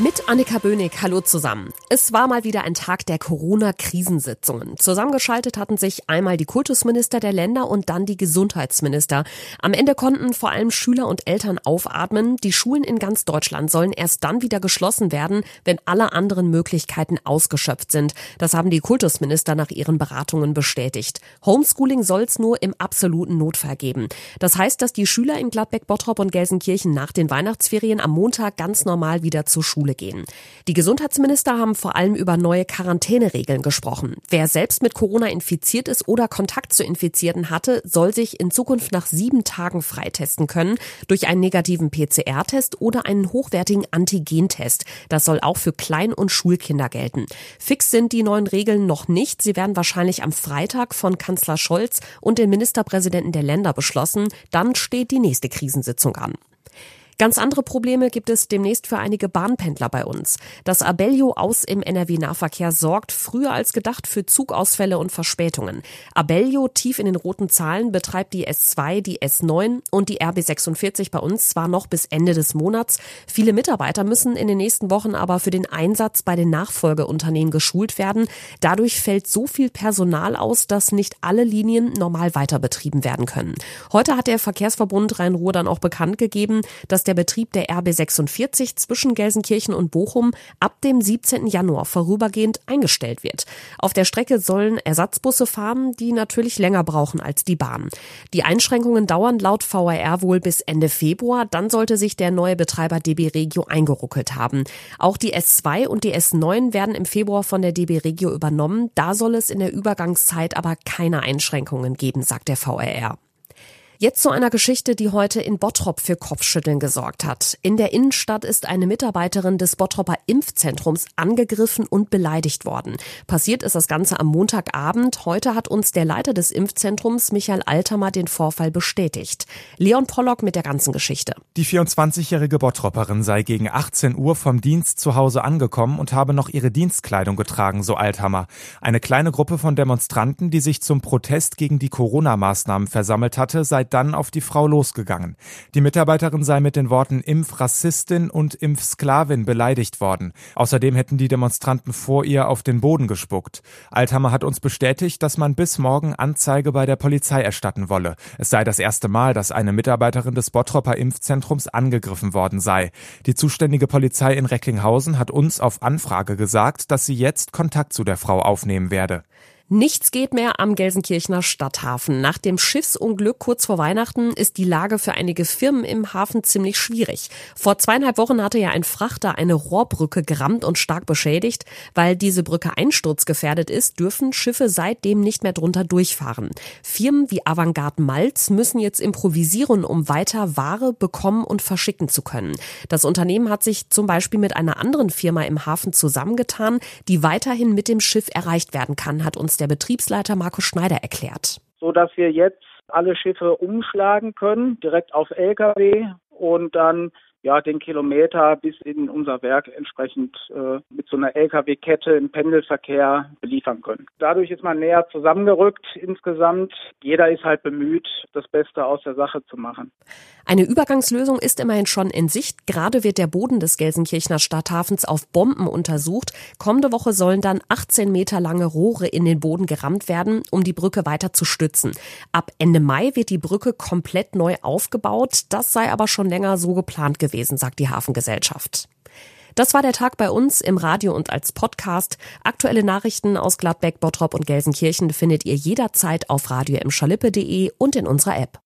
Mit Annika Böhnig, hallo zusammen. Es war mal wieder ein Tag der Corona-Krisensitzungen. Zusammengeschaltet hatten sich einmal die Kultusminister der Länder und dann die Gesundheitsminister. Am Ende konnten vor allem Schüler und Eltern aufatmen. Die Schulen in ganz Deutschland sollen erst dann wieder geschlossen werden, wenn alle anderen Möglichkeiten ausgeschöpft sind. Das haben die Kultusminister nach ihren Beratungen bestätigt. Homeschooling soll es nur im absoluten Notfall geben. Das heißt, dass die Schüler in Gladbeck, Bottrop und Gelsenkirchen nach den Weihnachtsferien am Montag ganz normal wieder zur Schule Schule gehen. Die Gesundheitsminister haben vor allem über neue Quarantäneregeln gesprochen. Wer selbst mit Corona infiziert ist oder Kontakt zu Infizierten hatte, soll sich in Zukunft nach sieben Tagen freitesten können durch einen negativen PCR-Test oder einen hochwertigen Antigentest. Das soll auch für Klein- und Schulkinder gelten. Fix sind die neuen Regeln noch nicht. Sie werden wahrscheinlich am Freitag von Kanzler Scholz und den Ministerpräsidenten der Länder beschlossen. Dann steht die nächste Krisensitzung an. Ganz andere Probleme gibt es demnächst für einige Bahnpendler bei uns. Das Abellio aus im NRW-Nahverkehr sorgt früher als gedacht für Zugausfälle und Verspätungen. Abellio tief in den roten Zahlen betreibt die S2, die S9 und die RB46 bei uns zwar noch bis Ende des Monats. Viele Mitarbeiter müssen in den nächsten Wochen aber für den Einsatz bei den Nachfolgeunternehmen geschult werden. Dadurch fällt so viel Personal aus, dass nicht alle Linien normal weiter betrieben werden können. Heute hat der Verkehrsverbund Rhein-Ruhr dann auch bekannt gegeben, dass der Betrieb der RB 46 zwischen Gelsenkirchen und Bochum ab dem 17. Januar vorübergehend eingestellt wird. Auf der Strecke sollen Ersatzbusse fahren, die natürlich länger brauchen als die Bahn. Die Einschränkungen dauern laut VRR wohl bis Ende Februar. Dann sollte sich der neue Betreiber DB Regio eingeruckelt haben. Auch die S2 und die S9 werden im Februar von der DB Regio übernommen. Da soll es in der Übergangszeit aber keine Einschränkungen geben, sagt der VRR. Jetzt zu einer Geschichte, die heute in Bottrop für Kopfschütteln gesorgt hat. In der Innenstadt ist eine Mitarbeiterin des Bottropper Impfzentrums angegriffen und beleidigt worden. Passiert ist das Ganze am Montagabend. Heute hat uns der Leiter des Impfzentrums, Michael Altermer, den Vorfall bestätigt. Leon Pollock mit der ganzen Geschichte. Die 24-jährige Bottropperin sei gegen 18 Uhr vom Dienst zu Hause angekommen und habe noch ihre Dienstkleidung getragen, so Althammer. Eine kleine Gruppe von Demonstranten, die sich zum Protest gegen die Corona-Maßnahmen versammelt hatte, sei dann auf die Frau losgegangen. Die Mitarbeiterin sei mit den Worten Impfrassistin und Impfsklavin beleidigt worden. Außerdem hätten die Demonstranten vor ihr auf den Boden gespuckt. Althammer hat uns bestätigt, dass man bis morgen Anzeige bei der Polizei erstatten wolle. Es sei das erste Mal, dass eine Mitarbeiterin des Bottropper Impfzentrums angegriffen worden sei. Die zuständige Polizei in Recklinghausen hat uns auf Anfrage gesagt, dass sie jetzt Kontakt zu der Frau aufnehmen werde. Nichts geht mehr am Gelsenkirchener Stadthafen. Nach dem Schiffsunglück kurz vor Weihnachten ist die Lage für einige Firmen im Hafen ziemlich schwierig. Vor zweieinhalb Wochen hatte ja ein Frachter eine Rohrbrücke gerammt und stark beschädigt. Weil diese Brücke einsturzgefährdet ist, dürfen Schiffe seitdem nicht mehr drunter durchfahren. Firmen wie Avantgarde Malz müssen jetzt improvisieren, um weiter Ware bekommen und verschicken zu können. Das Unternehmen hat sich zum Beispiel mit einer anderen Firma im Hafen zusammengetan, die weiterhin mit dem Schiff erreicht werden kann, hat uns der Betriebsleiter Markus Schneider erklärt. So dass wir jetzt alle Schiffe umschlagen können, direkt auf Lkw und dann ja, den Kilometer bis in unser Werk entsprechend äh, mit so einer Lkw-Kette im Pendelverkehr beliefern können. Dadurch ist man näher zusammengerückt insgesamt. Jeder ist halt bemüht, das Beste aus der Sache zu machen. Eine Übergangslösung ist immerhin schon in Sicht. Gerade wird der Boden des Gelsenkirchener Stadthafens auf Bomben untersucht. Kommende Woche sollen dann 18 Meter lange Rohre in den Boden gerammt werden, um die Brücke weiter zu stützen. Ab Ende Mai wird die Brücke komplett neu aufgebaut. Das sei aber schon länger so geplant gewesen gewesen, sagt die Hafengesellschaft. Das war der Tag bei uns im Radio und als Podcast. Aktuelle Nachrichten aus Gladbeck, Bottrop und Gelsenkirchen findet ihr jederzeit auf radio und in unserer App.